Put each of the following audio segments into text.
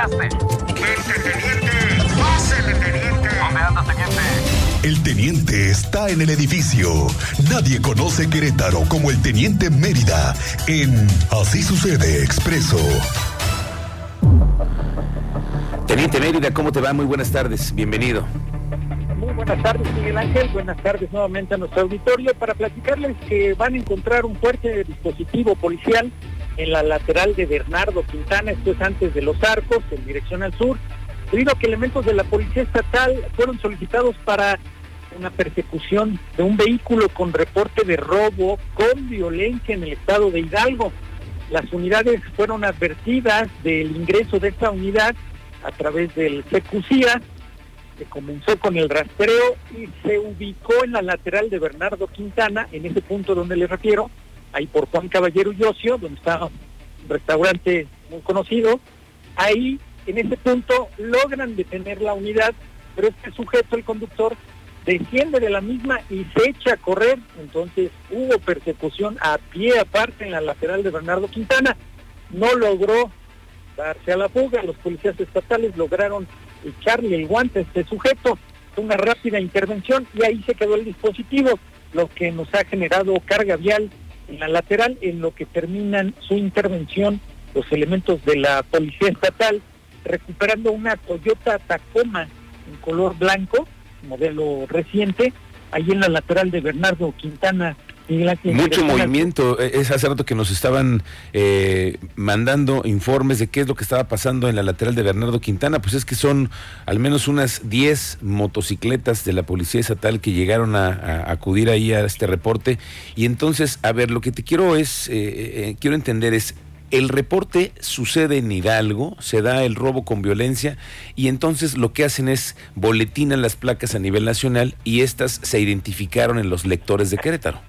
llegaste? teniente! ¡Pásele, teniente! ¿Dónde anda, teniente? El teniente está en el edificio. Nadie conoce Querétaro como el teniente Mérida en Así sucede expreso. Teniente Mérida, ¿cómo te va? Muy buenas tardes, bienvenido. Muy buenas tardes, Miguel Ángel. Buenas tardes nuevamente a nuestro auditorio para platicarles que van a encontrar un fuerte dispositivo policial en la lateral de Bernardo Quintana, esto es antes de Los Arcos, en dirección al sur, debido a que elementos de la Policía Estatal fueron solicitados para una persecución de un vehículo con reporte de robo con violencia en el estado de Hidalgo. Las unidades fueron advertidas del ingreso de esta unidad a través del Secucía, que comenzó con el rastreo y se ubicó en la lateral de Bernardo Quintana, en ese punto donde le refiero, ahí por Juan Caballero y donde está un restaurante muy conocido. Ahí, en ese punto, logran detener la unidad, pero este sujeto, el conductor, desciende de la misma y se echa a correr. Entonces hubo persecución a pie aparte en la lateral de Bernardo Quintana. No logró darse a la fuga. Los policías estatales lograron echarle el guante a este sujeto. Una rápida intervención y ahí se quedó el dispositivo, lo que nos ha generado carga vial en la lateral, en lo que terminan su intervención los elementos de la policía estatal, recuperando una Toyota Tacoma en color blanco, modelo reciente, ahí en la lateral de Bernardo Quintana. Mucho movimiento. E, es hace rato que nos estaban eh, mandando informes de qué es lo que estaba pasando en la lateral de Bernardo Quintana. Pues es que son al menos unas 10 motocicletas de la Policía Estatal que llegaron a, acudir ahí a este reporte. Y entonces, a ver, lo que te quiero es, eh, eh, quiero entender es, el reporte sucede en Hidalgo, se da el robo con violencia y entonces lo que hacen es boletinan las placas a nivel nacional y estas se identificaron en los lectores de Querétaro.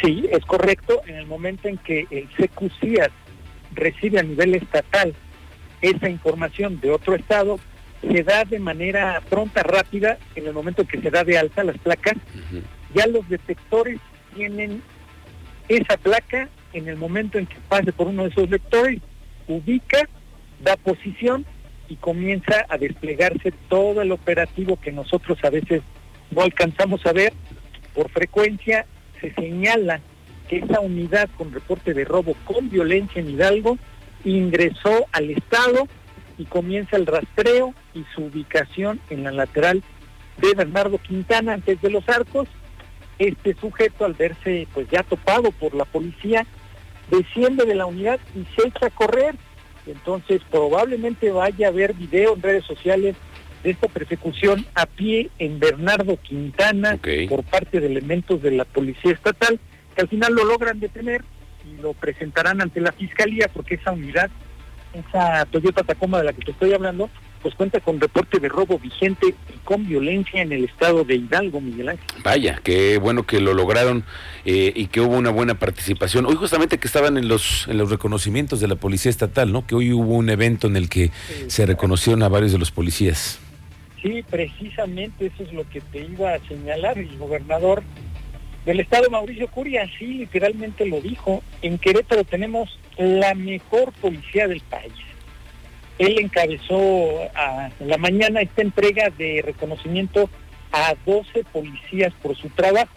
Sí, es correcto. En el momento en que el CQCIAS recibe a nivel estatal esa información de otro estado, se da de manera pronta, rápida, en el momento que se da de alta las placas, ya los detectores tienen esa placa en el momento en que pase por uno de esos lectores, ubica, da posición y comienza a desplegarse todo el operativo que nosotros a veces no alcanzamos a ver. Por frecuencia se señala que esa unidad con reporte de robo con violencia en Hidalgo ingresó al Estado y comienza el rastreo y su ubicación en la lateral de Bernardo Quintana antes de los arcos. Este sujeto al verse pues ya topado por la policía desciende de la unidad y se echa a correr. Entonces probablemente vaya a haber video en redes sociales de esta persecución a pie en Bernardo Quintana por parte de elementos de la Policía Estatal, que al final lo logran detener y lo presentarán ante la Fiscalía porque esa unidad, esa Toyota Tacoma de la que te estoy hablando, pues cuenta con reporte de robo vigente y con violencia en el estado de Hidalgo, Miguel Ángel. Vaya, qué bueno que lo lograron eh, y que hubo una buena participación. Hoy justamente que estaban en los en los reconocimientos de la Policía Estatal, ¿no? Que hoy hubo un evento en el que se reconocieron a varios de los policías. Sí, precisamente eso es lo que te iba a señalar. El gobernador del estado, Mauricio Curia, sí, literalmente lo dijo. En Querétaro tenemos la mejor policía del país él encabezó a, la mañana esta entrega de reconocimiento a 12 policías por su trabajo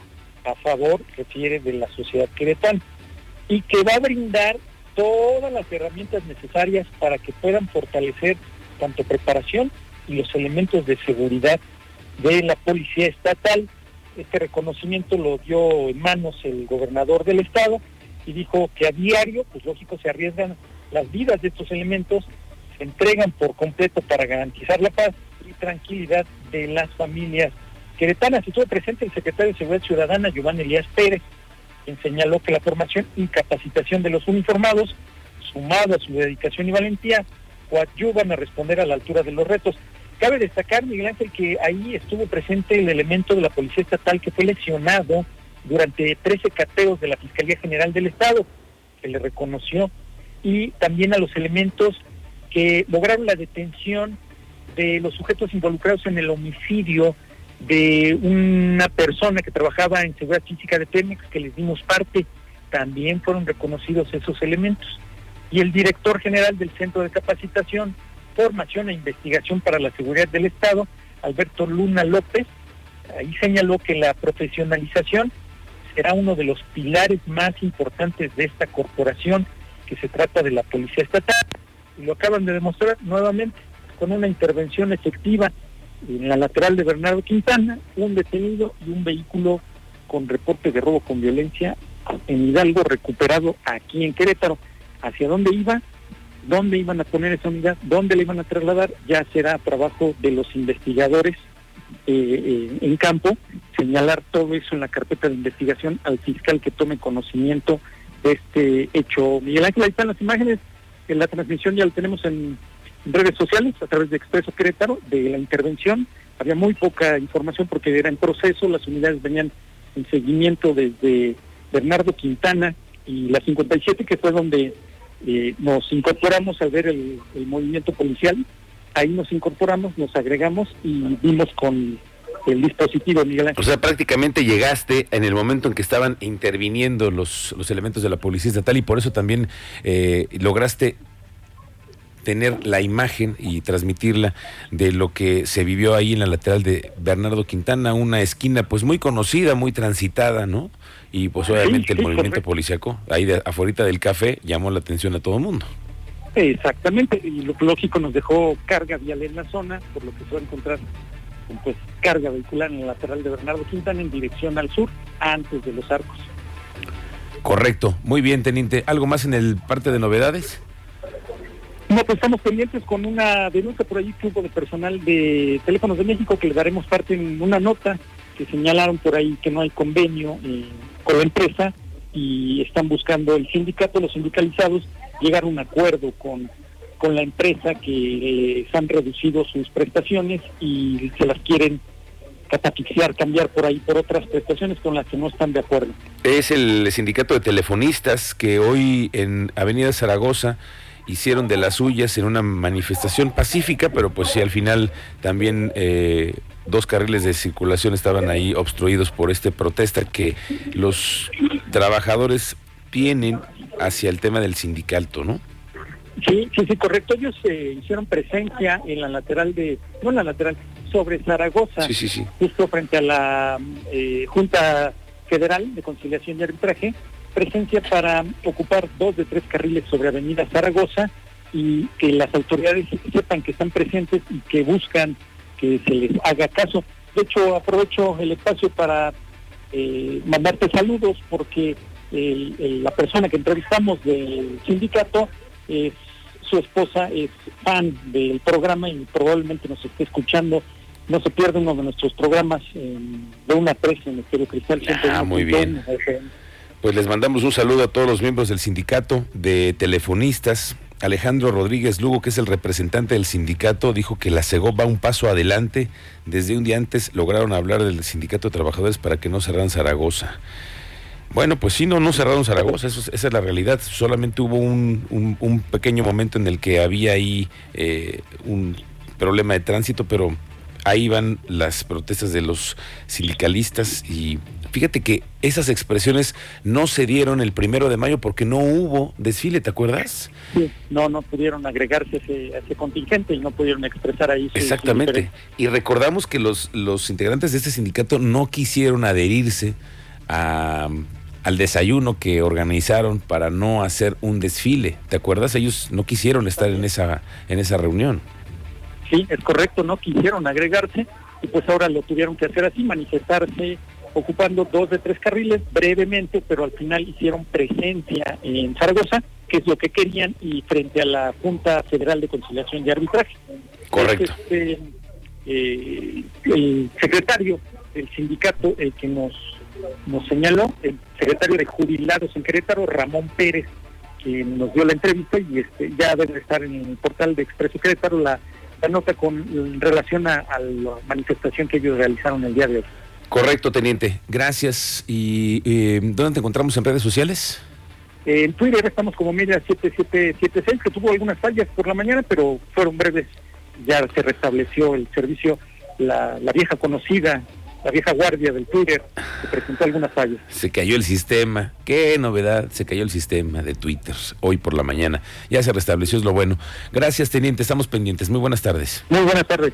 a favor, refiere, de la sociedad queretana, y que va a brindar todas las herramientas necesarias para que puedan fortalecer tanto preparación y los elementos de seguridad de la policía estatal. Este reconocimiento lo dio en manos el gobernador del estado y dijo que a diario, pues lógico, se arriesgan las vidas de estos elementos se entregan por completo para garantizar la paz y tranquilidad de las familias queretanas. Estuvo presente el secretario de Seguridad Ciudadana, Giovanni Elías Pérez, quien señaló que la formación y capacitación de los uniformados, sumado a su dedicación y valentía, coadyuvan a responder a la altura de los retos. Cabe destacar, Miguel Ángel, que ahí estuvo presente el elemento de la Policía Estatal que fue lesionado durante 13 cateos de la Fiscalía General del Estado, que le reconoció, y también a los elementos que lograron la detención de los sujetos involucrados en el homicidio de una persona que trabajaba en seguridad física de Pemex, que les dimos parte, también fueron reconocidos esos elementos. Y el director general del centro de capacitación Información e Investigación para la Seguridad del Estado, Alberto Luna López. Ahí señaló que la profesionalización será uno de los pilares más importantes de esta corporación, que se trata de la Policía Estatal. Y lo acaban de demostrar nuevamente con una intervención efectiva en la lateral de Bernardo Quintana, un detenido y un vehículo con reporte de robo con violencia en Hidalgo recuperado aquí en Querétaro. ¿Hacia dónde iba? ¿Dónde iban a poner esa unidad? ¿Dónde le iban a trasladar? Ya será trabajo de los investigadores eh, eh, en campo, señalar todo eso en la carpeta de investigación al fiscal que tome conocimiento de este hecho. Miguel Ángel, ahí están las imágenes, en la transmisión ya lo tenemos en redes sociales a través de Expreso Querétaro de la intervención. Había muy poca información porque era en proceso, las unidades venían en seguimiento desde Bernardo Quintana y la 57, que fue donde eh, nos incorporamos al ver el, movimiento policial. Ahí nos incorporamos, nos agregamos y vimos con el dispositivo, Miguel Ángel. O sea, prácticamente llegaste en el momento en que estaban interviniendo los, los elementos de la Policía Estatal y por eso también eh, lograste tener la imagen y transmitirla de lo que se vivió ahí en la lateral de Bernardo Quintana, una esquina pues muy conocida, muy transitada, ¿no? Y pues obviamente el movimiento policíaco ahí de, afuera del café llamó la atención a todo el mundo. Exactamente, y lo lógico nos dejó carga vial en la zona, por lo que se va a encontrar pues carga vehicular en la lateral de Bernardo Quintana en dirección al sur, antes de los arcos. Correcto, muy bien, teniente. ¿Algo más en el parte de novedades? Pues estamos pendientes con una denuncia por allí que hubo de personal de Teléfonos de México que le daremos parte en una nota que señalaron por ahí que no hay convenio eh, con la empresa y están buscando el sindicato, los sindicalizados, llegar a un acuerdo con, con la empresa que se han reducido sus prestaciones y se las quieren catafixear, cambiar por ahí por otras prestaciones con las que no están de acuerdo. Es el sindicato de telefonistas que hoy en Avenida Zaragoza hicieron de las suyas en una manifestación pacífica, pero pues sí, al final también eh, dos carriles de circulación estaban ahí obstruidos por esta protesta que los trabajadores tienen hacia el tema del sindicato, ¿no? Sí, sí, sí, correcto. Ellos eh, hicieron presencia en la lateral de, no en la lateral, sobre Zaragoza, sí, sí, sí. justo frente a la eh, Junta Federal de Conciliación y Arbitraje, presencia para ocupar dos de tres carriles sobre Avenida Zaragoza y que las autoridades sepan que están presentes y que buscan que se les haga caso. De hecho, aprovecho el espacio para eh, mandarte saludos porque la persona que entrevistamos del sindicato es su esposa es fan del programa y probablemente nos esté escuchando. No se pierde uno de nuestros programas de una presa en el Cristal. Ah, muy bien. Pues les mandamos un saludo a todos los miembros del sindicato de telefonistas. Alejandro Rodríguez Lugo, que es el representante del sindicato, dijo que la CEGO va un paso adelante. Desde un día antes lograron hablar del sindicato de trabajadores para que no cerraran Zaragoza. Bueno, pues sí, no, no cerraron Zaragoza, esa es la realidad. Solamente hubo un, un, pequeño momento en el que había ahí eh, un problema de tránsito, pero ahí van las protestas de los sindicalistas y fíjate que esas expresiones no se dieron el primero de mayo porque no hubo desfile, ¿te acuerdas? Sí, no, no pudieron agregarse a ese, contingente y no pudieron expresar ahí. Exactamente. y recordamos que los, los integrantes de este sindicato no quisieron adherirse al desayuno que organizaron para no hacer un desfile. ¿Te acuerdas? Ellos no quisieron estar en esa, en esa reunión. Sí, es correcto, no quisieron agregarse y pues ahora lo tuvieron que hacer así, manifestarse ocupando dos de tres carriles brevemente, pero al final hicieron presencia en Zaragoza, que es lo que querían, y frente a la Junta Federal de Conciliación y Arbitraje. Correcto. Este, eh, el secretario del sindicato, el que nos, nos señaló, el secretario de jubilados en Querétaro, Ramón Pérez, que nos dio la entrevista y este ya debe estar en el portal de Expreso Querétaro la la nota con relación a, la manifestación que ellos realizaron el día de hoy. Correcto, teniente. Gracias. ¿Y eh, dónde te encontramos en redes sociales? en Twitter estamos como media 7776, que tuvo algunas fallas por la mañana, pero fueron breves. Ya se restableció el servicio, la, vieja conocida la vieja guardia del Twitter que presentó algunas fallas. Se cayó el sistema. Qué novedad, se cayó el sistema de Twitter hoy por la mañana. Ya se restableció, es lo bueno. Gracias, teniente, estamos pendientes. Muy buenas tardes. Muy buenas tardes.